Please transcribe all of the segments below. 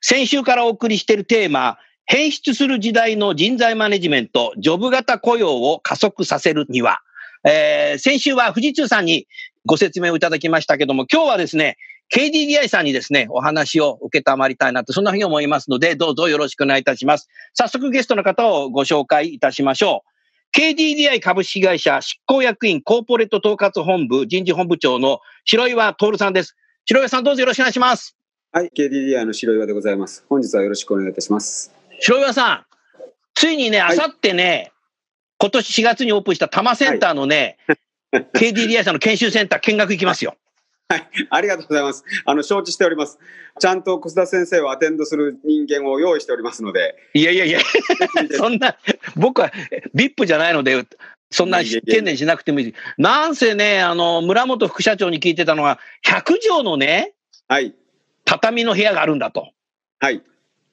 先週からお送りしているテーマ変質する時代の人材マネジメント、ジョブ型雇用を加速させるには、えー、先週は富士通さんにご説明をいただきましたけども、今日はですね、KDDI さんにですね、お話を受けたまりたいなと、そんなふうに思いますので、どうぞよろしくお願いいたします。早速ゲストの方をご紹介いたしましょう。KDDI 株式会社執行役員コーポレート統括本部人事本部長の白岩徹さんです。白岩さんどうぞよろしくお願いします。はい、KDDI の白岩でございます。本日はよろしくお願いいたします。白岩さん、ついにね、あさってね、今年4月にオープンした多摩センターのね、はい、KDDI さんの研修センター見学行きますよ。はい、ありがとうございます。あの、承知しております。ちゃんと小田先生をアテンドする人間を用意しておりますので。いやいやいや、そんな、僕は VIP じゃないので、そんな懸念しなくてもいい。なんせね、あの、村本副社長に聞いてたのは、100畳のね、はい。畳の部屋があるんだと。はい。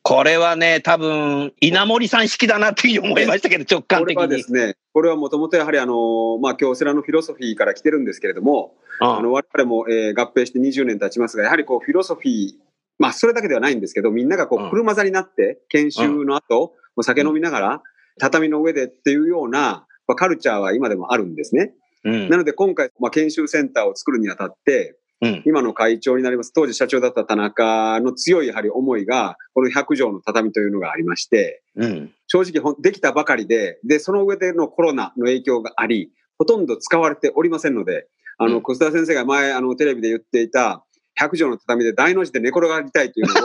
これはね、多分、稲森さん式だなっていう思いましたけど、直感的に。これはですね、これはもともとやはりあの、まあ、京セラのフィロソフィーから来てるんですけれども、あの、我々も、えー、合併して20年経ちますが、やはりこう、フィロソフィー、まあ、それだけではないんですけど、みんながこう、車座になって、研修の後、お酒飲みながら、畳の上でっていうような、まあ、カルチャーは今でもあるんですね。うん、なので今回、まあ、研修センターを作るにあたって、うん、今の会長になります、当時社長だった田中の強いやはり思いが、この100畳の畳というのがありまして、うん、正直できたばかりで、で、その上でのコロナの影響があり、ほとんど使われておりませんので、あの、小田先生が前、あの、テレビで言っていた、100畳の畳で大の字で寝転がりたいというのをあ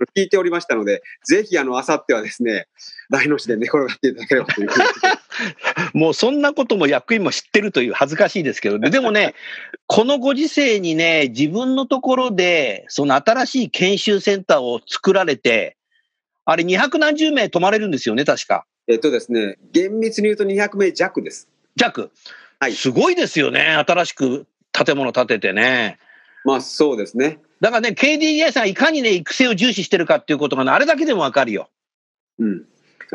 の聞いておりましたので、ぜひ、あの、あさってはですね、大の字で寝転がっていただければというふうに。もうそんなことも役員も知ってるという恥ずかしいですけど、ね、でもね、このご時世にね、自分のところで、その新しい研修センターを作られて、あれ200何十名泊まれるんですよね、確か。えっとですね、厳密に言うと200名弱です。弱。はい。すごいですよね、新しく建物建ててね。まあそうですね。だからね、KDDI さんいかにね、育成を重視してるかっていうことがね、あれだけでもわかるよ。うん。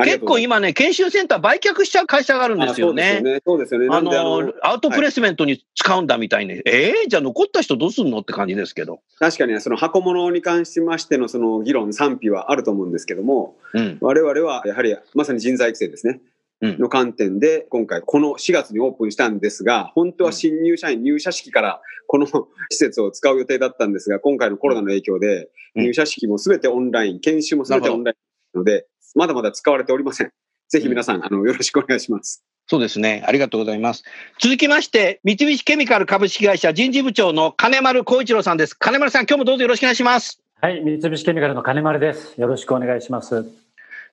結構今ね、研修センター売却しちゃう会社があるんですよね。そうですよね。あの、アウトプレスメントに使うんだみたいに、はい、ええー、じゃあ残った人どうすんのって感じですけど。確かに、その箱物に関しましてのその議論、賛否はあると思うんですけども、うん、我々はやはりまさに人材育成ですね。の観点で、今回この4月にオープンしたんですが、本当は新入社員入社式からこの 施設を使う予定だったんですが、今回のコロナの影響で、入社式もすべてオンライン、研修もすべてオンラインなので、まだまだ使われておりません。ぜひ皆さん、あの、よろしくお願いします。そうですね。ありがとうございます。続きまして、三菱ケミカル株式会社人事部長の金丸光一郎さんです。金丸さん、今日もどうぞよろしくお願いします。はい、三菱ケミカルの金丸です。よろしくお願いします。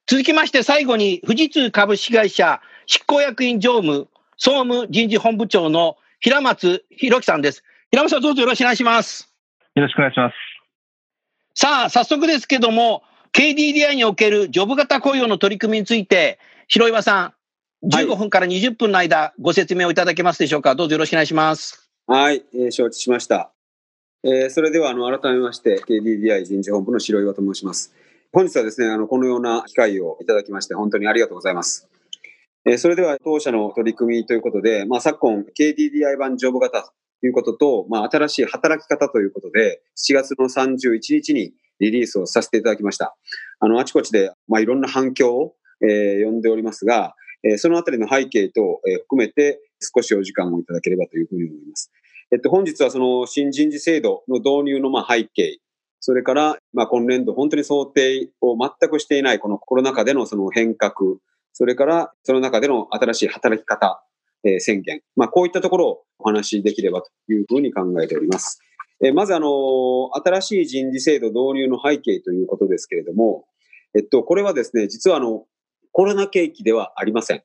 続きまして、最後に、富士通株式会社執行役員常務総務人事本部長の平松博樹さんです。平松さん、どうぞよろしくお願いします。よろしくお願いします。さあ、早速ですけども、KDDI におけるジョブ型雇用の取り組みについて、広岩さん、15分から20分の間、ご説明をいただけますでしょうか？どうぞよろしくお願いします。はい、えー、承知しました。えー、それでは、あの、改めまして、KDDI 人事本部の白岩と申します。本日はですね、あの、このような機会をいただきまして、本当にありがとうございます。えー、それでは、当社の取り組みということで、まあ、昨今、KDDI 版ジョブ型ということと、まあ、新しい働き方ということで、7月の31日にリリースをさせていただきました。あの、あちこちで、まあ、いろんな反響を、えー、呼んでおりますが、えー、そのあたりの背景と、えー、含めて少しお時間をいただければというふうに思います。えっと、本日はその新人事制度の導入のまあ背景、それから、まあ、今年度本当に想定を全くしていないこのコロナ禍でのその変革、それからその中での新しい働き方、えー、宣言。まあ、こういったところをお話しできればというふうに考えております。えー、まず、あの、新しい人事制度導入の背景ということですけれども、えっと、これはですね、実はあの、コロナ景気ではありません。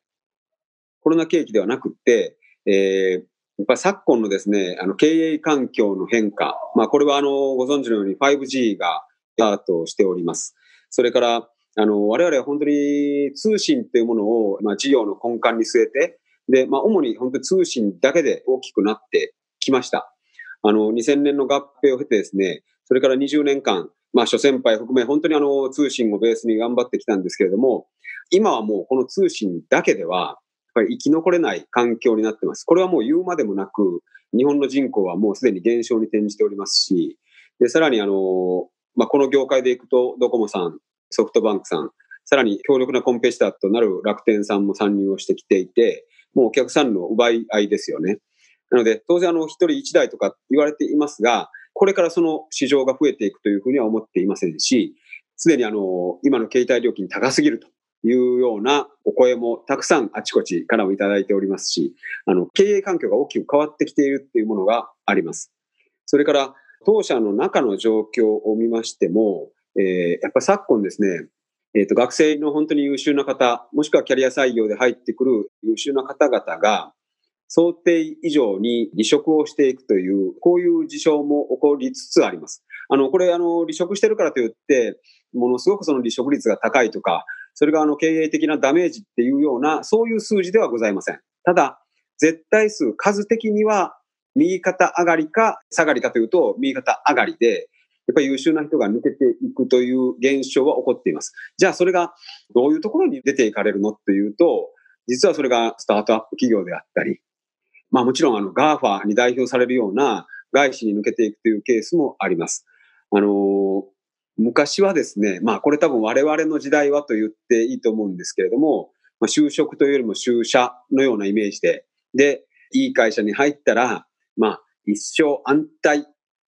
コロナ景気ではなくて、えー、やっぱ昨今のですね、あの、経営環境の変化。まあ、これはあの、ご存知のように 5G がスタートしております。それから、あの、我々は本当に通信っていうものを、まあ、事業の根幹に据えて、で、まあ、主に本当に通信だけで大きくなってきました。あの、2000年の合併を経てですね、それから20年間、まあ、諸先輩含め、本当にあの、通信をベースに頑張ってきたんですけれども、今はもうこの通信だけでは、ぱり生き残れない環境になってます。これはもう言うまでもなく、日本の人口はもうすでに減少に転じておりますし、で、さらにあの、まあ、この業界でいくと、ドコモさん、ソフトバンクさん、さらに強力なコンペティターとなる楽天さんも参入をしてきていて、もうお客さんの奪い合いですよね。なので、当然あの、一人一台とか言われていますが、これからその市場が増えていくというふうには思っていませんし、すでにあの、今の携帯料金高すぎるというようなお声もたくさんあちこちからもいただいておりますし、あの、経営環境が大きく変わってきているっていうものがあります。それから、当社の中の状況を見ましても、えー、やっぱ昨今ですね、えっ、ー、と、学生の本当に優秀な方、もしくはキャリア採用で入ってくる優秀な方々が、想定以上に離職をしていくという、こういう事象も起こりつつあります。あの、これ、あの、離職してるからといって、ものすごくその離職率が高いとか、それがあの、経営的なダメージっていうような、そういう数字ではございません。ただ、絶対数、数的には、右肩上がりか下がりかというと、右肩上がりで、やっぱり優秀な人が抜けていくという現象は起こっています。じゃあそれがどういうところに出ていかれるのっていうと、実はそれがスタートアップ企業であったり、まあもちろんあの GAFA に代表されるような外資に抜けていくというケースもあります。あのー、昔はですね、まあこれ多分我々の時代はと言っていいと思うんですけれども、まあ、就職というよりも就社のようなイメージで、で、いい会社に入ったら、まあ一生安泰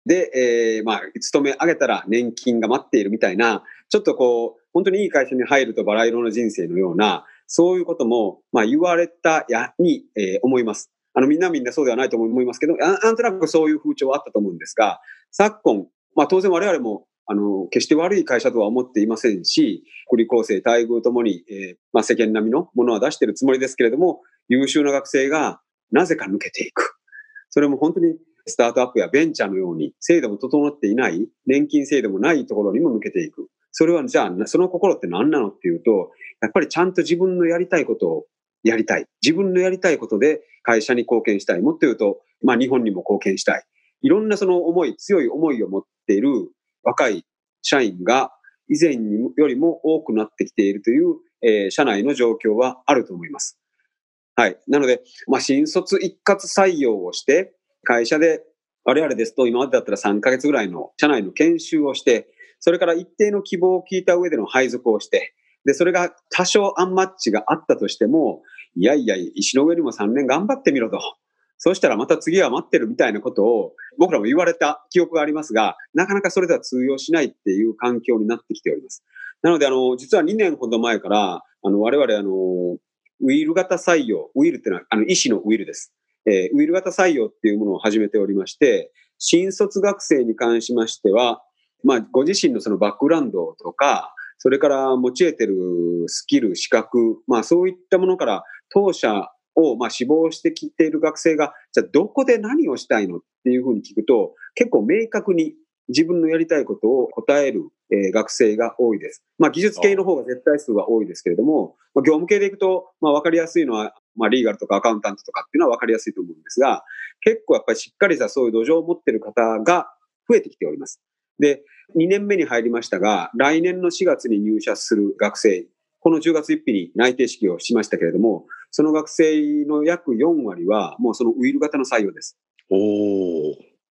で、えー、まあ、勤め上げたら年金が待っているみたいな、ちょっとこう、本当にいい会社に入るとバラ色の人生のような、そういうことも、まあ、言われたやに、えー、思います。あの、みんなみんなそうではないと思いますけど、なんとなくそういう風潮はあったと思うんですが、昨今、まあ、当然我々も、あの、決して悪い会社とは思っていませんし、福利厚生、待遇ともに、えー、まあ、世間並みのものは出しているつもりですけれども、優秀な学生がなぜか抜けていく。それも本当にスタートアップやベンチャーのように制度も整っていない、年金制度もないところにも向けていく。それはじゃあ、その心って何なのっていうと、やっぱりちゃんと自分のやりたいことをやりたい。自分のやりたいことで会社に貢献したい。もっと言うと、まあ日本にも貢献したい。いろんなその思い、強い思いを持っている若い社員が以前よりも多くなってきているという、えー、社内の状況はあると思います。はい。なので、まあ新卒一括採用をして、会社で、我々ですと今までだったら3ヶ月ぐらいの社内の研修をして、それから一定の希望を聞いた上での配属をして、で、それが多少アンマッチがあったとしても、いやいや、石の上にも3年頑張ってみろと。そうしたらまた次は待ってるみたいなことを僕らも言われた記憶がありますが、なかなかそれでは通用しないっていう環境になってきております。なので、あの、実は2年ほど前から、あの、我々、あの、ウィール型採用、ウィールっていうのは、あの、医師のウィールです。えー、ウィル型採用っていうものを始めておりまして、新卒学生に関しましては、まあ、ご自身のそのバックグラウンドとか、それから持ち得てるスキル、資格、まあそういったものから当社をまあ志望してきている学生が、じゃあどこで何をしたいのっていうふうに聞くと、結構明確に自分のやりたいことを答える、えー、学生が多いです。まあ技術系の方が絶対数は多いですけれども、まあ、業務系でいくと、まあわかりやすいのはまあ、リーガルとかアカウンタントとかっていうのは分かりやすいと思うんですが、結構やっぱりしっかりしたそういう土壌を持っている方が増えてきております。で、2年目に入りましたが、来年の4月に入社する学生、この10月1日に内定式をしましたけれども、その学生の約4割はもうそのウィル型の採用です。お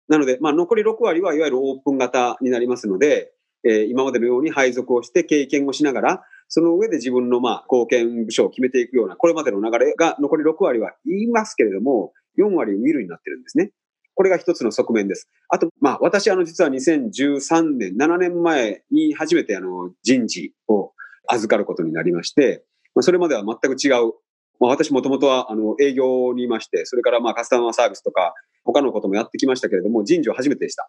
なので、まあ、残り6割はいわゆるオープン型になりますので、えー、今までのように配属をして経験をしながら、その上で自分のまあ貢献部署を決めていくような、これまでの流れが残り6割は言いますけれども、4割ウィルになってるんですね。これが一つの側面です。あと、まあ、私、あの、実は2013年、7年前に初めて、あの、人事を預かることになりまして、まあ、それまでは全く違う、まあ、私もともとはあの営業にいまして、それからまあカスタマーサービスとか他のこともやってきましたけれども、人事は初めてでした。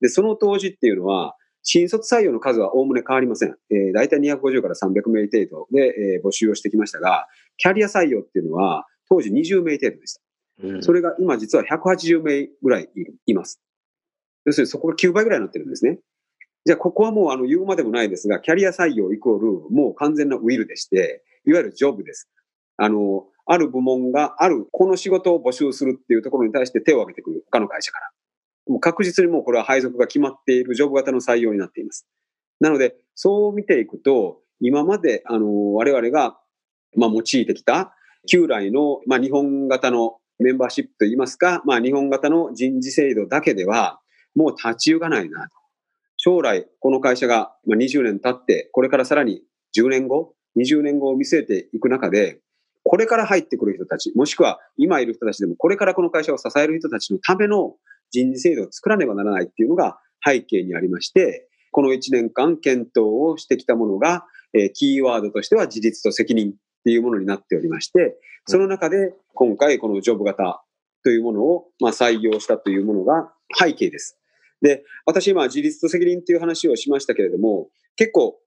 で、その当時っていうのは、新卒採用の数はおおむね変わりません。えー、大体250から300名程度で、えー、募集をしてきましたが、キャリア採用っていうのは当時20名程度でした。うん、それが今実は180名ぐらいいます。要するにそこが9倍ぐらいになってるんですね。じゃあここはもうあの言うまでもないですが、キャリア採用イコールもう完全なウィルでして、いわゆるジョブです。あの、ある部門がある、この仕事を募集するっていうところに対して手を挙げてくる他の会社から。もう確実にもうこれは配属が決まっているジョブ型の採用になっています。なので、そう見ていくと、今まで、あの、我々が、まあ、用いてきた、旧来の、まあ、日本型のメンバーシップといいますか、まあ、日本型の人事制度だけでは、もう立ち行かないなと。将来、この会社が20年経って、これからさらに10年後、20年後を見据えていく中で、これから入ってくる人たち、もしくは今いる人たちでも、これからこの会社を支える人たちのための人事制度を作らねばならないっていうのが背景にありまして、この1年間検討をしてきたものが、えー、キーワードとしては自立と責任っていうものになっておりまして、その中で今回このジョブ型というものを、まあ、採用したというものが背景です。で、私今自立と責任という話をしましたけれども、結構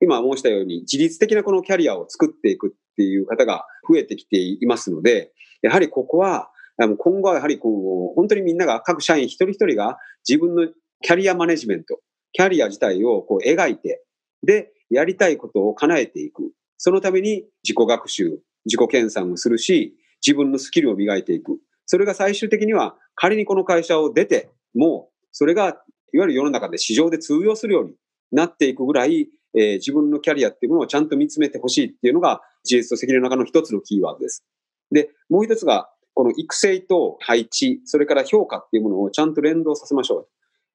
今申したように自律的なこのキャリアを作っていくていう方が増えてきていますので、やはりここは、今後はやはりこう、本当にみんなが、各社員一人一人が自分のキャリアマネジメント、キャリア自体をこう描いて、で、やりたいことを叶えていく。そのために自己学習、自己研鑽をするし、自分のスキルを磨いていく。それが最終的には仮にこの会社を出ても、それがいわゆる世の中で市場で通用するようになっていくぐらい、えー、自分のキャリアっていうものをちゃんと見つめてほしいっていうのが自立と責任の中の一つのキーワードです。で、もう一つが、この育成と配置、それから評価っていうものをちゃんと連動させましょう。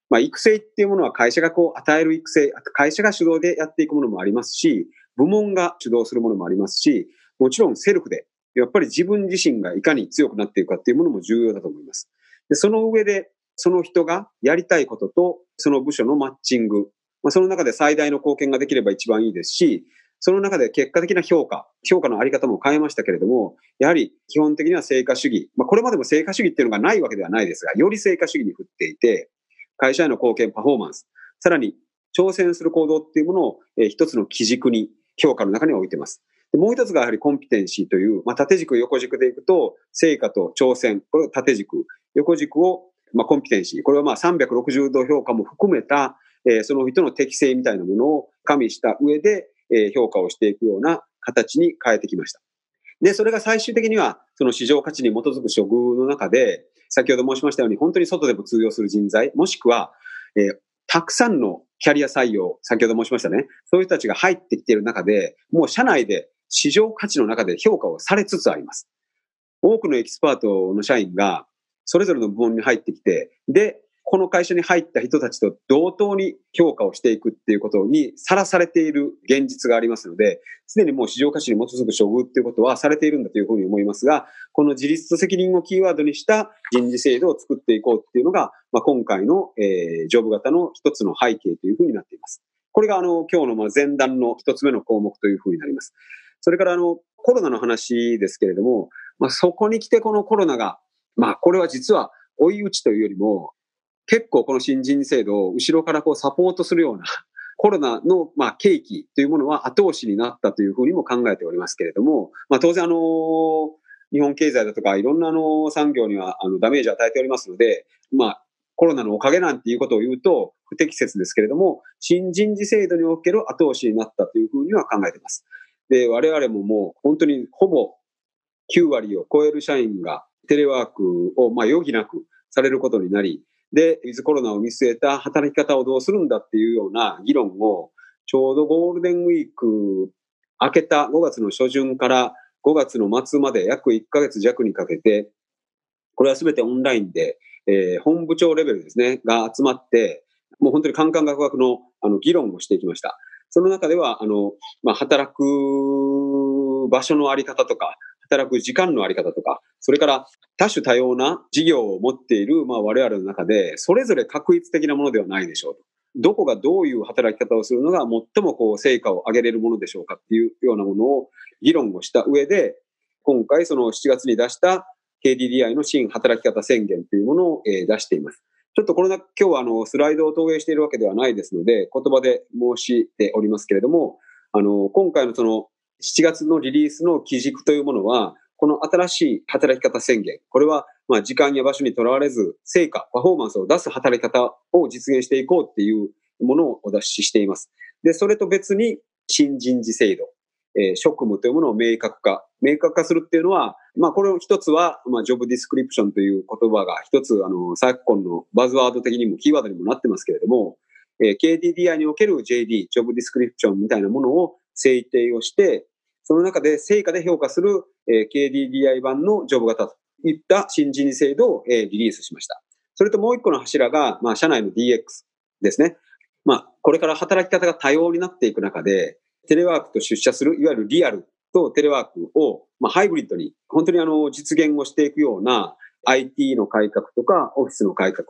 まあ、育成っていうものは会社がこう与える育成、会社が主導でやっていくものもありますし、部門が主導するものもありますし、もちろんセルフで、やっぱり自分自身がいかに強くなっていくかっていうものも重要だと思います。で、その上で、その人がやりたいことと、その部署のマッチング、まあ、その中で最大の貢献ができれば一番いいですし、その中で結果的な評価、評価のあり方も変えましたけれども、やはり基本的には成果主義。まあ、これまでも成果主義っていうのがないわけではないですが、より成果主義に振っていて、会社への貢献、パフォーマンス、さらに挑戦する行動っていうものを、えー、一つの基軸に、評価の中に置いてます。でもう一つがやはりコンピテンシーという、まあ、縦軸、横軸でいくと、成果と挑戦、これを縦軸、横軸を、まあ、コンピテンシー、これはまあ360度評価も含めた、えー、その人の適性みたいなものを加味した上で、えー、評価をしていくような形に変えてきました。で、それが最終的には、その市場価値に基づく処遇の中で、先ほど申しましたように、本当に外でも通用する人材、もしくは、えー、たくさんのキャリア採用、先ほど申しましたね。そういう人たちが入ってきている中で、もう社内で市場価値の中で評価をされつつあります。多くのエキスパートの社員が、それぞれの部門に入ってきて、で、この会社に入った人たちと同等に評価をしていくっていうことにさらされている現実がありますので、すでにもう市場価値に基づく処遇っていうことはされているんだというふうに思いますが、この自立と責任をキーワードにした人事制度を作っていこうっていうのが、まあ、今回の、えー、ジョブ型の一つの背景というふうになっています。これがあの、今日のまあ前段の一つ目の項目というふうになります。それからあの、コロナの話ですけれども、まあ、そこに来てこのコロナが、まあ、これは実は追い打ちというよりも、結構この新人制度を後ろからこうサポートするような コロナの、まあ、契機というものは後押しになったというふうにも考えておりますけれども、まあ、当然あの、日本経済だとかいろんなの産業にはあのダメージを与えておりますので、まあ、コロナのおかげなんていうことを言うと不適切ですけれども、新人事制度における後押しになったというふうには考えています。で、我々ももう本当にほぼ9割を超える社員がテレワークをまあ余儀なくされることになり、で、ウィズコロナを見据えた働き方をどうするんだっていうような議論を、ちょうどゴールデンウィーク明けた5月の初旬から5月の末まで約1ヶ月弱にかけて、これは全てオンラインで、えー、本部長レベルですね、が集まって、もう本当にカンカンガクガクのあの議論をしていきました。その中では、あの、まあ、働く場所のあり方とか、働く時間のあり方とか、それから多種多様な事業を持っている、まあ、我々の中で、それぞれ確一的なものではないでしょうと。どこがどういう働き方をするのが最もこう成果を上げれるものでしょうかっていうようなものを議論をした上で、今回その7月に出した KDDI の新働き方宣言というものを、出しています。ちょっとこれだ今日はあのスライドを投影しているわけではないですので、言葉で申しておりますけれども、あの、今回のその7月のリリースの基軸というものは、この新しい働き方宣言、これはまあ時間や場所にとらわれず、成果、パフォーマンスを出す働き方を実現していこうっていうものをお出ししています。で、それと別に新人事制度、えー、職務というものを明確化。明確化するっていうのは、まあこれを一つは、まあジョブディスクリプションという言葉が一つ、あの、昨今のバズワード的にもキーワードにもなってますけれども、えー、KDDI における JD、ジョブディスクリプションみたいなものを制定をして、その中で成果で評価する、え、KDDI 版のジョブ型といった新人制度を、え、リリースしました。それともう一個の柱が、まあ社内の DX ですね。まあ、これから働き方が多様になっていく中で、テレワークと出社する、いわゆるリアルとテレワークを、まあ、ハイブリッドに、本当にあの、実現をしていくような IT の改革とか、オフィスの改革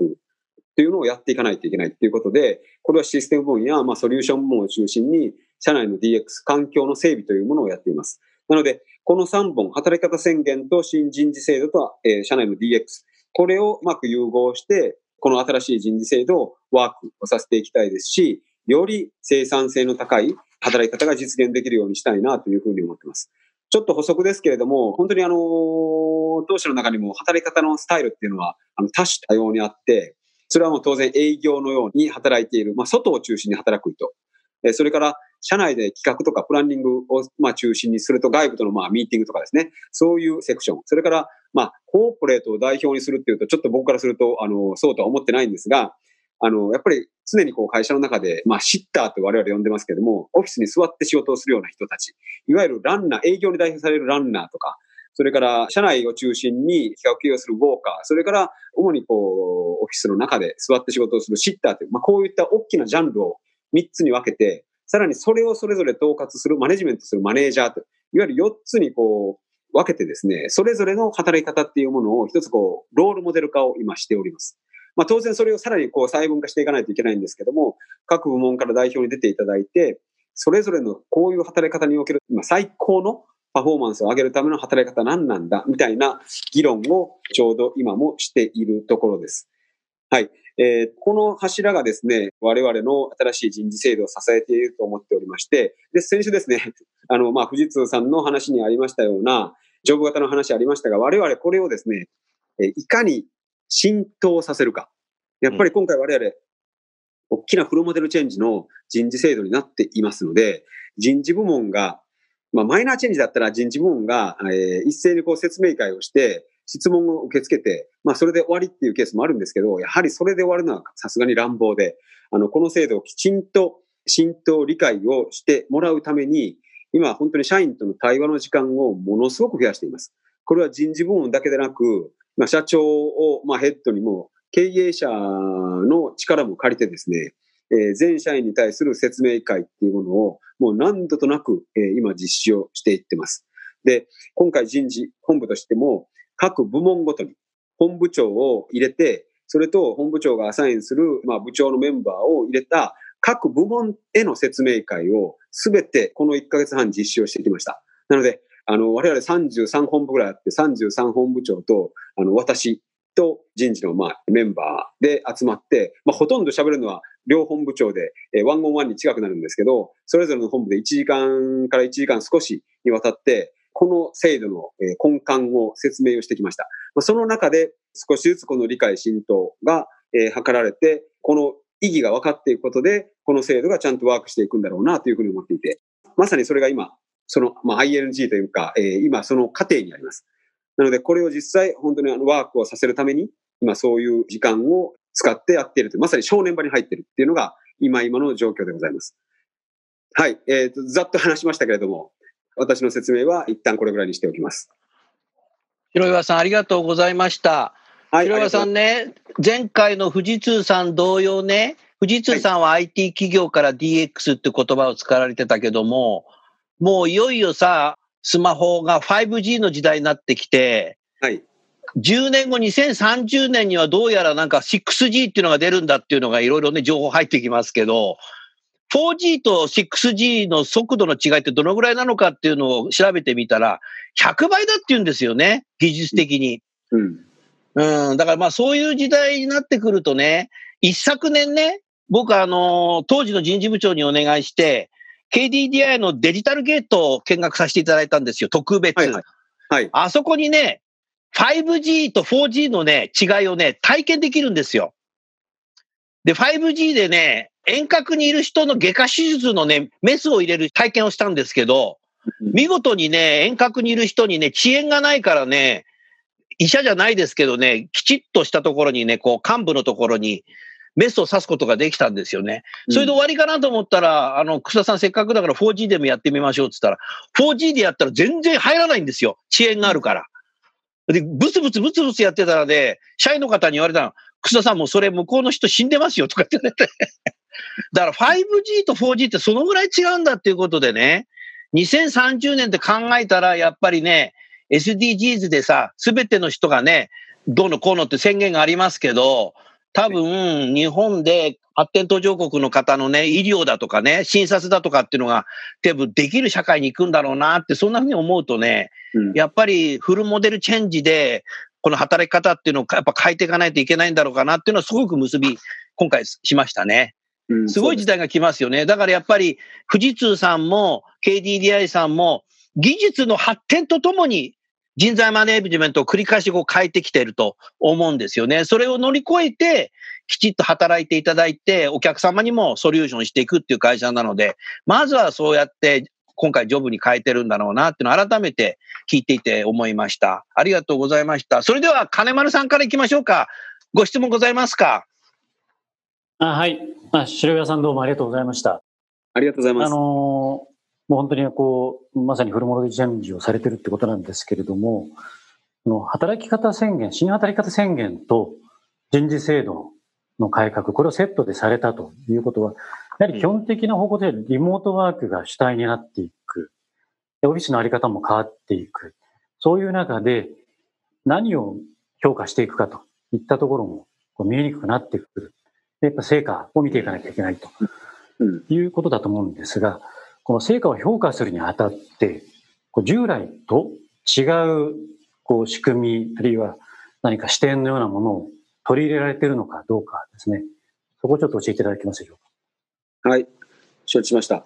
っていうのをやっていかないといけないっていうことで、これはシステム分野、まあ、ソリューション部門を中心に、社内の DX、環境の整備というものをやっています。なので、この3本、働き方宣言と新人事制度と、えー、社内の DX、これをうまく融合して、この新しい人事制度をワークをさせていきたいですし、より生産性の高い働き方が実現できるようにしたいなというふうに思っています。ちょっと補足ですけれども、本当にあの、当社の中にも働き方のスタイルっていうのは、あの、多種多様にあって、それはもう当然営業のように働いている、まあ、外を中心に働く人。それから、社内で企画とかプランニングを、まあ、中心にすると外部との、まあ、ミーティングとかですね。そういうセクション。それから、まあ、コーポレートを代表にするっていうと、ちょっと僕からすると、あの、そうとは思ってないんですが、あの、やっぱり常にこう会社の中で、まあ、シッターと我々呼んでますけども、オフィスに座って仕事をするような人たち、いわゆるランナー、営業に代表されるランナーとか、それから社内を中心に企画経営をするウォーカー、それから主にこう、オフィスの中で座って仕事をするシッターという、まあ、こういった大きなジャンルを3つに分けて、さらにそれをそれぞれ統括する、マネジメントするマネージャーと、いわゆる4つにこう、分けてですね、それぞれの働き方っていうものを一つこう、ロールモデル化を今しております。まあ当然それをさらにこう細分化していかないといけないんですけども、各部門から代表に出ていただいて、それぞれのこういう働き方における、今最高のパフォーマンスを上げるための働き方何なんだ、みたいな議論をちょうど今もしているところです。はい。えー、この柱がですね、我々の新しい人事制度を支えていると思っておりまして、で、先週ですね、あの、まあ、富士通さんの話にありましたような、ジョブ型の話ありましたが、我々これをですね、えいかに浸透させるか。やっぱり今回我々、大きなフルモデルチェンジの人事制度になっていますので、人事部門が、まあ、マイナーチェンジだったら人事部門が、えー、一斉にこう説明会をして、質問を受け付けて、まあ、それで終わりっていうケースもあるんですけど、やはりそれで終わるのはさすがに乱暴で、あの、この制度をきちんと浸透理解をしてもらうために、今本当に社員との対話の時間をものすごく増やしています。これは人事部門だけでなく、まあ、社長を、まあ、ヘッドにも、経営者の力も借りてですね、えー、全社員に対する説明会っていうものを、もう何度となく、えー、今実施をしていってます。で、今回人事本部としても、各部門ごとに本部長を入れて、それと本部長がアサインする、まあ、部長のメンバーを入れた各部門への説明会をすべてこの1ヶ月半実施をしてきました。なので、あの、我々33本部ぐらいあって、33本部長と、あの、私と人事の、まあ、メンバーで集まって、まあ、ほとんど喋るのは両本部長で、えー、ワンオンワンに近くなるんですけど、それぞれの本部で1時間から1時間少しにわたって、この制度の根幹を説明をしてきました。その中で少しずつこの理解浸透が図られて、この意義が分かっていくことで、この制度がちゃんとワークしていくんだろうなというふうに思っていて、まさにそれが今、その、まあ、ING というか、えー、今その過程にあります。なので、これを実際、本当にあのワークをさせるために、今そういう時間を使ってやっているという、まさに正念場に入っているっていうのが、今今の状況でございます。はい。えっ、ー、と、ざっと話しましたけれども、私の説明は一旦これぐらいにしておきます。広岩さん、ありがとうございました。はい、広岩さんね、前回の富士通さん同様ね、富士通さんは IT 企業から DX って言葉を使われてたけども、もういよいよさ、スマホが 5G の時代になってきて、はい。10年後、2030年にはどうやらなんか 6G っていうのが出るんだっていうのがいろいろね、情報入ってきますけど、4G と 6G の速度の違いってどのぐらいなのかっていうのを調べてみたら、100倍だって言うんですよね、技術的に。うん。うん、だからまあそういう時代になってくるとね、一昨年ね、僕あの、当時の人事部長にお願いして、KDDI のデジタルゲートを見学させていただいたんですよ、特別。はい、はい、はい。あそこにね、5G と 4G のね、違いをね、体験できるんですよ。で、5G でね、遠隔にいる人の外科手術のね、メスを入れる体験をしたんですけど、見事にね、遠隔にいる人にね、遅延がないからね、医者じゃないですけどね、きちっとしたところにね、こう、幹部のところにメスを刺すことができたんですよね。それで終わりかなと思ったら、あの、草さんせっかくだから 4G でもやってみましょうって言ったら、4G でやったら全然入らないんですよ。遅延があるから。で、ブツブツブツブツやってたらね、社員の方に言われたの、草さんもそれ向こうの人死んでますよとかって言ってて。だから 5G と 4G ってそのぐらい違うんだっていうことでね、2030年って考えたらやっぱりね、SDGs でさ、すべての人がね、どうのこうのって宣言がありますけど、多分、日本で発展途上国の方のね、医療だとかね、診察だとかっていうのが、多分できる社会に行くんだろうなって、そんなふうに思うとね、うん、やっぱりフルモデルチェンジで、この働き方っていうのをやっぱ変えていかないといけないんだろうかなっていうのはすごく結び、今回しましたね。すごい時代が来ますよね。だからやっぱり富士通さんも KDDI さんも技術の発展とともに人材マネージメントを繰り返しこう変えてきていると思うんですよね。それを乗り越えてきちっと働いていただいてお客様にもソリューションしていくっていう会社なので、まずはそうやって今回ジョブに変えてるんだろうなっていうのを改めて聞いていて思いました。ありがとうございました。それでは金丸さんから行きましょうか。ご質問ございますか？あはい。あ、白岩さんどうもありがとうございました。ありがとうございます。あのー、もう本当にこう、まさにフルモデルチェンジをされてるってことなんですけれども、の働き方宣言、新働き方宣言と人事制度の改革、これをセットでされたということは、やはり基本的な方向でリモートワークが主体になっていく。オフィスのあり方も変わっていく。そういう中で何を評価していくかといったところも見えにくくなってくる。やっぱ成果を見ていかなきゃいけないということだと思うんですが、この成果を評価するにあたって、従来と違うこう仕組み、あるいは何か視点のようなものを取り入れられているのかどうかですね。そこをちょっと教えていただけますでしょうか。はい。承知しました。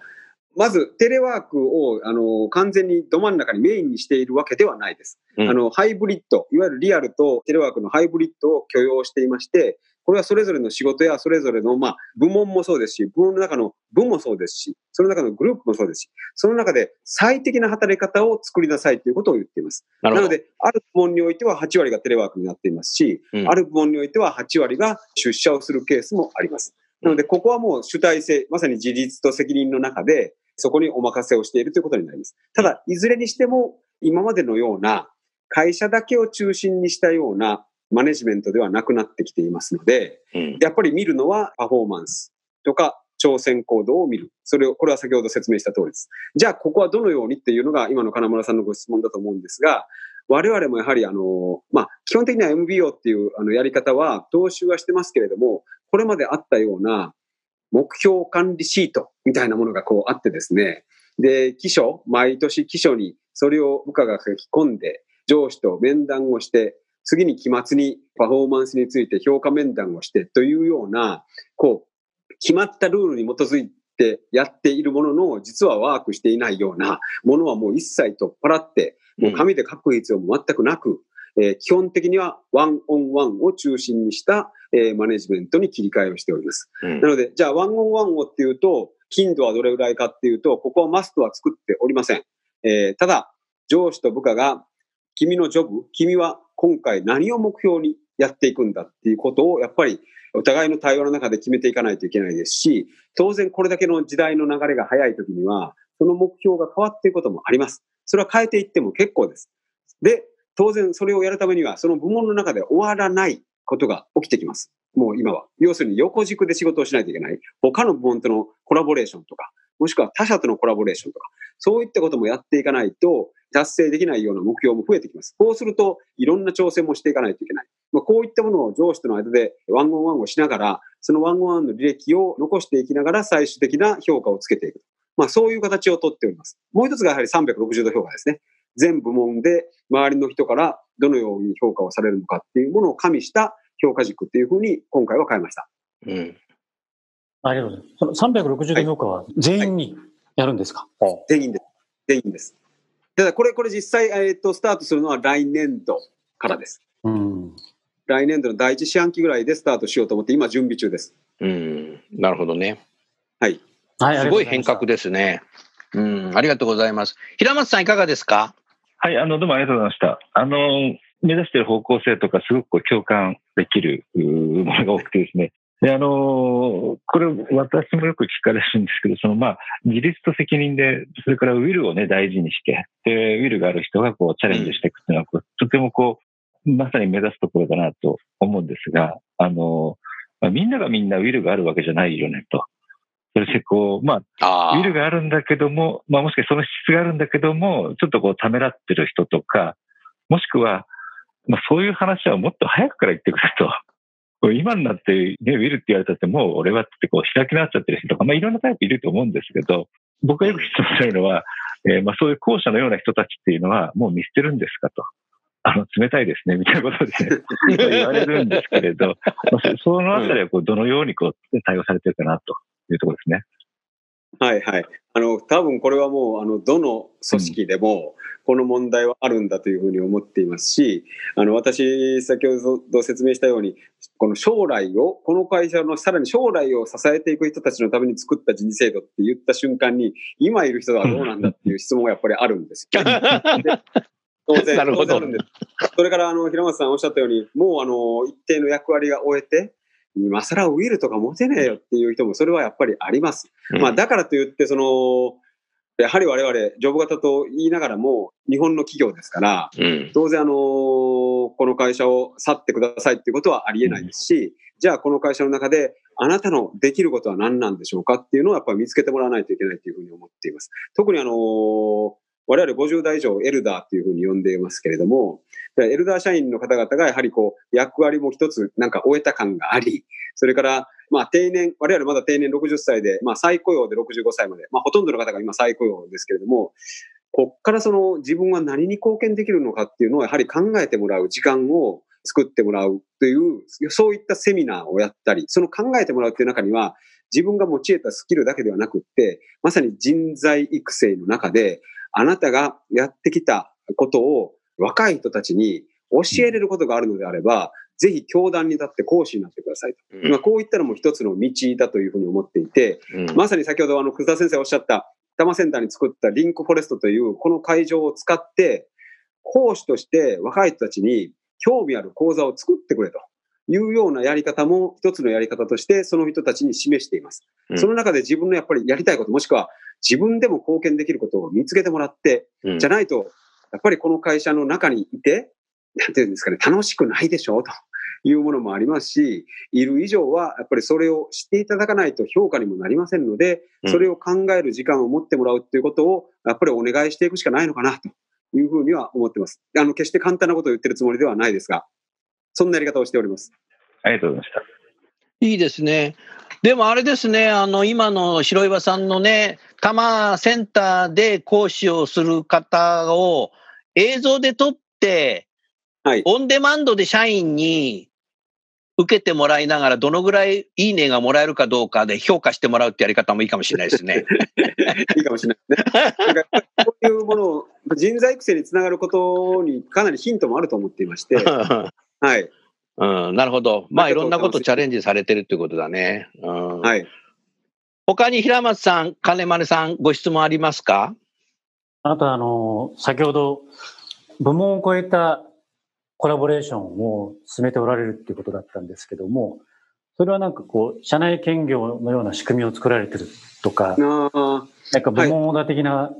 まず、テレワークを、あの、完全にど真ん中にメインにしているわけではないです。うん、あの、ハイブリッド、いわゆるリアルとテレワークのハイブリッドを許容していまして、これはそれぞれの仕事やそれぞれの、まあ、部門もそうですし、部門の中の部もそうですし、その中のグループもそうですし、その中で最適な働き方を作りなさいということを言っています。なので、ある部門においては8割がテレワークになっていますし、うん、ある部門においては8割が出社をするケースもあります。なので、ここはもう主体性、まさに自立と責任の中で、そこにお任せをしているということになります。ただ、いずれにしても、今までのような会社だけを中心にしたようなマネジメントではなくなってきていますので、うん、やっぱり見るのはパフォーマンスとか挑戦行動を見る。それを、これは先ほど説明した通りです。じゃあ、ここはどのようにっていうのが今の金村さんのご質問だと思うんですが、我々もやはりあの、まあ、基本的には MBO っていうあのやり方は踏襲はしてますけれども、これまであったような目標管理シートみたいなものがこうあってですね、で、記書、毎年記書にそれを部下が書き込んで、上司と面談をして、次に期末にパフォーマンスについて評価面談をしてというような、こう、決まったルールに基づいてやっているものの、実はワークしていないようなものはもう一切取っ払って、もう紙で書く必要も全くなく、えー、基本的にはワンオンワンを中心にした、えー、マネジメントに切り替えをしております。うん、なので、じゃあワンオンワンをっていうと、頻度はどれぐらいかっていうと、ここはマストは作っておりません。えー、ただ、上司と部下が、君のジョブ、君は今回何を目標にやっていくんだっていうことを、やっぱりお互いの対話の中で決めていかないといけないですし、当然これだけの時代の流れが早い時には、その目標が変わっていくこともあります。それは変えていっても結構です。で、当然それをやるためには、その部門の中で終わらないことが起きてきます。もう今は。要するに横軸で仕事をしないといけない。他の部門とのコラボレーションとか、もしくは他社とのコラボレーションとか、そういったこともやっていかないと、達成できないような目標も増えてきます。こうすると、いろんな挑戦もしていかないといけない。まあ、こういったものを上司との間でワンオンワンをしながら、そのワンオンワンの履歴を残していきながら最終的な評価をつけていく。まあそういう形をとっております。もう一つがやはり360度評価ですね。全部門で周りの人からどのように評価をされるのかっていうものを加味した評価軸っていうふうに今回は変えました。うん。ありがとうございます。その360度評価は全員にやるんですか、全員です。全員です。ただこれ、これ実際、えっ、ー、と、スタートするのは来年度からです。うん。来年度の第一四半期ぐらいでスタートしようと思って、今準備中です。うん。なるほどね。はい。はい、すごい変革ですね。うん、ありがとうございます。平松さんいかがですか？はい、あの、どうもありがとうございました。あの、目指している方向性とか、すごく共感できるものが多くてですね。で、あの、これ、私もよく聞かれるんですけど、その、まあ、自立と責任で、それからウィルをね、大事にして、で、ウィルがある人が、こう、チャレンジしていくっていうのは、こうとてもこう、まさに目指すところだなと思うんですが、あの、まあ、みんながみんなウィルがあるわけじゃないよね、と。それでこう、まあ、ウィルがあるんだけども、まあもしかしてその質があるんだけども、ちょっとこうためらってる人とか、もしくは、まあそういう話はもっと早くから言ってくれと。今になって、ね、ウィルって言われたってもう俺はってこう開き直っちゃってる人とか、まあいろんなタイプいると思うんですけど、僕がよく質問されるのは、えー、まあそういう後者のような人たちっていうのはもう見捨てるんですかと。あの、冷たいですね、みたいなことで、言われるんですけれど、まあ、そのあたりはこうどのようにこう対応されてるかなというところですね。はいはい。あの、多分これはもう、あの、どの組織でも、この問題はあるんだというふうに思っていますし、あの、私、先ほど説明したように、この将来を、この会社のさらに将来を支えていく人たちのために作った人事制度って言った瞬間に、今いる人はどうなんだっていう質問がやっぱりあるんですよ、当然、当然あるんです。それから、あの、平松さんおっしゃったように、もう、あの、一定の役割が終えて、今更ウィルとか持てねえよっていう人もそれはやっぱりあります。うん、まあだからといって、その、やはり我々、ジョブ型と言いながらも、日本の企業ですから、うん、当然あのこの会社を去ってくださいっていうことはありえないですし、うん、じゃあこの会社の中で、あなたのできることは何なんでしょうかっていうのをやっぱり見つけてもらわないといけないというふうに思っています。特にあの我々50代以上エルダーっていうふうに呼んでいますけれども、エルダー社員の方々がやはりこう、役割も一つなんか終えた感があり、それから、まあ定年、我々まだ定年60歳で、まあ再雇用で65歳まで、まあほとんどの方が今再雇用ですけれども、こっからその自分は何に貢献できるのかっていうのをやはり考えてもらう時間を作ってもらうという、そういったセミナーをやったり、その考えてもらうっていう中には、自分が用いたスキルだけではなくって、まさに人材育成の中で、あなたがやってきたことを若い人たちに教えれることがあるのであれば、ぜひ教団に立って講師になってくださいと。うん、まあ、こういったのも一つの道だというふうに思っていて、うん、まさに先ほどあの、久田先生おっしゃった、多摩センターに作ったリンクフォレストというこの会場を使って、講師として若い人たちに興味ある講座を作ってくれというようなやり方も一つのやり方としてその人たちに示しています。うん、その中で自分のやっぱりやりたいこと、もしくは自分でも貢献できることを見つけてもらって、じゃないと、やっぱりこの会社の中にいて、なんていうんですかね、楽しくないでしょうというものもありますし、いる以上は、やっぱりそれを知っていただかないと評価にもなりませんので、それを考える時間を持ってもらうっていうことを、やっぱりお願いしていくしかないのかな、というふうには思ってます。あの、決して簡単なことを言ってるつもりではないですが、そんなやり方をしております。ありがとうございました。いいですね。でもあれですね、あの、今の白岩さんのね、多摩センターで講師をする方を映像で撮って、はい、オンデマンドで社員に受けてもらいながら、どのぐらいいいねがもらえるかどうかで評価してもらうってやり方もいいかもしれないですね。いいかもしれないですね。こういうものを、人材育成につながることにかなりヒントもあると思っていまして、はい。うん、なるほど。まあ、いろんなことチャレンジされてるっていうことだね。うん、はい。他に平松さん、金丸さん、ご質問ありますか？あと、あの、先ほど、部門を超えたコラボレーションを進めておられるっていうことだったんですけども、それはなんかこう、社内兼業のような仕組みを作られてるとか、なんか部門オーダー的な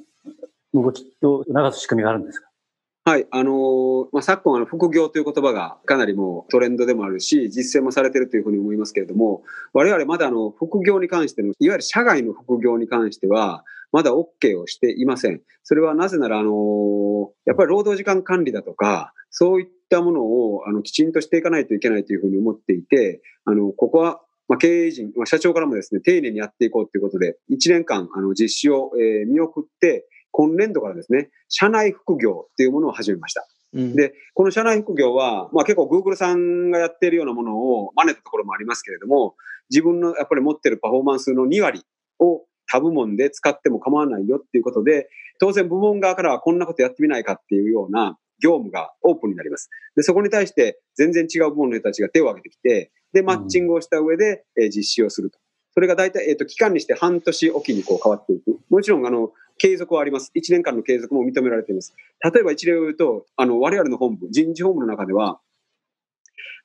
動きを促す仕組みがあるんですか、はい、あのー、まあ、昨今、あの、副業という言葉がかなりもうトレンドでもあるし、実践もされてるというふうに思いますけれども、我々まだあの、副業に関しての、いわゆる社外の副業に関しては、まだ OK をしていません。それはなぜなら、あのー、やっぱり労働時間管理だとか、そういっったものを、あの、きちんとしていかないといけないというふうに思っていて、あの、ここは、まあ、経営陣、まあ、社長からもですね、丁寧にやっていこうということで、1年間、あの、実施を、えー、見送って、今年度からですね、社内副業っていうものを始めました。うん、で、この社内副業は、まあ結構 Google さんがやっているようなものを真似たところもありますけれども、自分のやっぱり持ってるパフォーマンスの2割を他部門で使っても構わないよっていうことで、当然部門側からはこんなことやってみないかっていうような業務がオープンになります。で、そこに対して全然違う部門の人たちが手を挙げてきて、で、マッチングをした上で、えー、実施をすると。それが大体、えっ、ー、と、期間にして半年おきにこう変わっていく。もちろん、あの、継続はあります。1年間の継続も認められています。例えば一例を言うと、あの、我々の本部、人事本部の中では、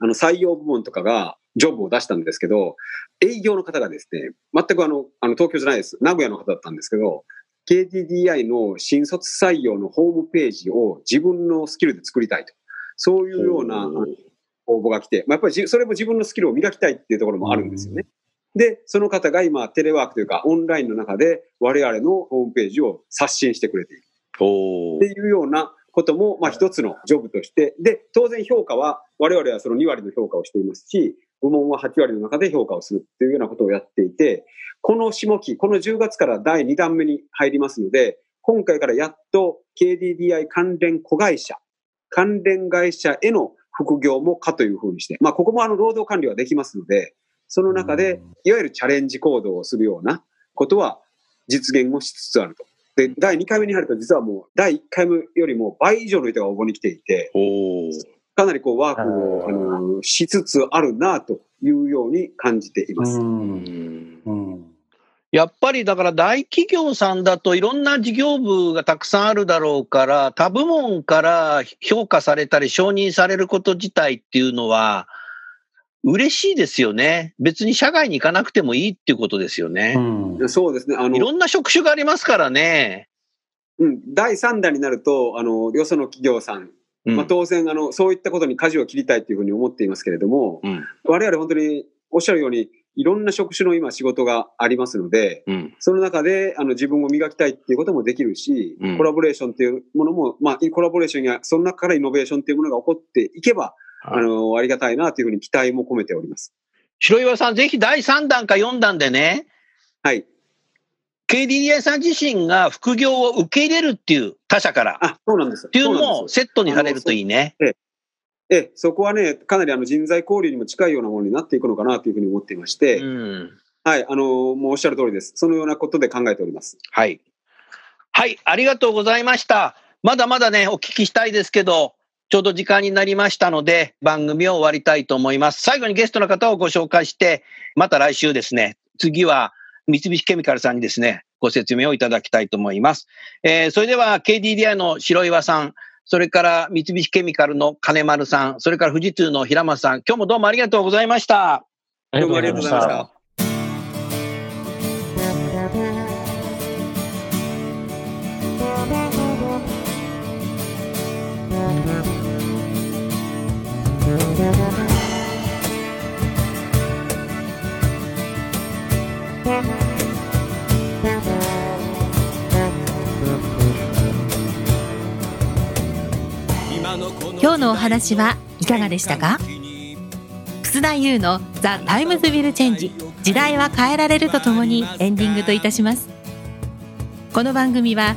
あの、採用部門とかが、ジョブを出したんですけど、営業の方がですね、全くあの、あの、東京じゃないです。名古屋の方だったんですけど、KDDI の新卒採用のホームページを自分のスキルで作りたいと。そういうような応募が来て、まあ、やっぱりそれも自分のスキルを磨きたいっていうところもあるんですよね。で、その方が今、テレワークというか、オンラインの中で我々のホームページを刷新してくれている。っていうようなことも、まあ一つのジョブとして、で、当然評価は、我々はその2割の評価をしていますし、部門は8割の中で評価をするっていうようなことをやっていて、この下期、この10月から第2弾目に入りますので、今回からやっと KDDI 関連子会社、関連会社への副業もかというふうにして、まあここもあの労働管理はできますので、その中で、いわゆるチャレンジ行動をするようなことは実現をしつつあると。で、第2回目に入ると実はもう第1回目よりも倍以上の人が応募に来ていて、かなりこうワークをあのしつつあるなというように感じています。やっぱりだから大企業さんだといろんな事業部がたくさんあるだろうから、他部門から評価されたり承認されること自体っていうのは、嬉しいですよね。別に社外に行かなくてもいいっていうことですよね。うん、そうですね。あの、いろんな職種がありますからね。うん、第3弾になると、あの、よその企業さん、うん、まあ、当然、あの、そういったことに舵を切りたいというふうに思っていますけれども、うん、我々本当におっしゃるように、いろんな職種の今仕事がありますので、うん、その中であの自分を磨きたいっていうこともできるし、コラボレーションっていうものも、まあ、コラボレーションや、その中からイノベーションっていうものが起こっていけば、あの、ありがたいなというふうに期待も込めております。白岩さん、ぜひ第3弾か4弾でね、はい。KDDI さん自身が副業を受け入れるっていう他社から。あ、そうなんです。っていうのもセットにされるといいね。ええ。ええ、そこはね、かなりあの人材交流にも近いようなものになっていくのかなというふうに思っていまして、うん、はい、あの、もうおっしゃる通りです。そのようなことで考えております。はい。はい、ありがとうございました。まだまだね、お聞きしたいですけど、ちょうど時間になりましたので、番組を終わりたいと思います。最後にゲストの方をご紹介して、また来週ですね、次は三菱ケミカルさんにですね、ご説明をいただきたいと思います。えー、それでは KDDI の白岩さん、それから三菱ケミカルの金丸さん、それから富士通の平松さん、今日もどうもありがとうございました。どうもありがとうございました。今日のお話はいかがでしたか？楠田祐の「 The Times Will Change。時代は変えられる」とともにエンディングといたします。この番組は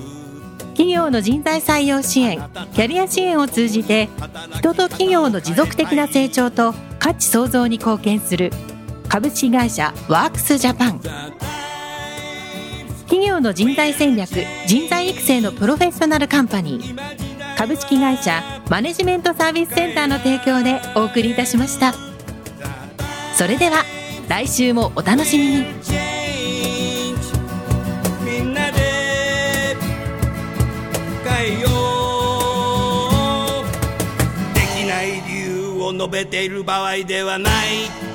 企業の人材採用支援キャリア支援を通じて人と企業の持続的な成長と価値創造に貢献する株式会社ワークスジャパン。企業の人材戦略人材育成のプロフェッショナルカンパニー。株式会社マネジメントサービスセンターの提供でお送りいたしました。それでは来週もお楽しみに。えよ。できない理由を述べている場合ではない。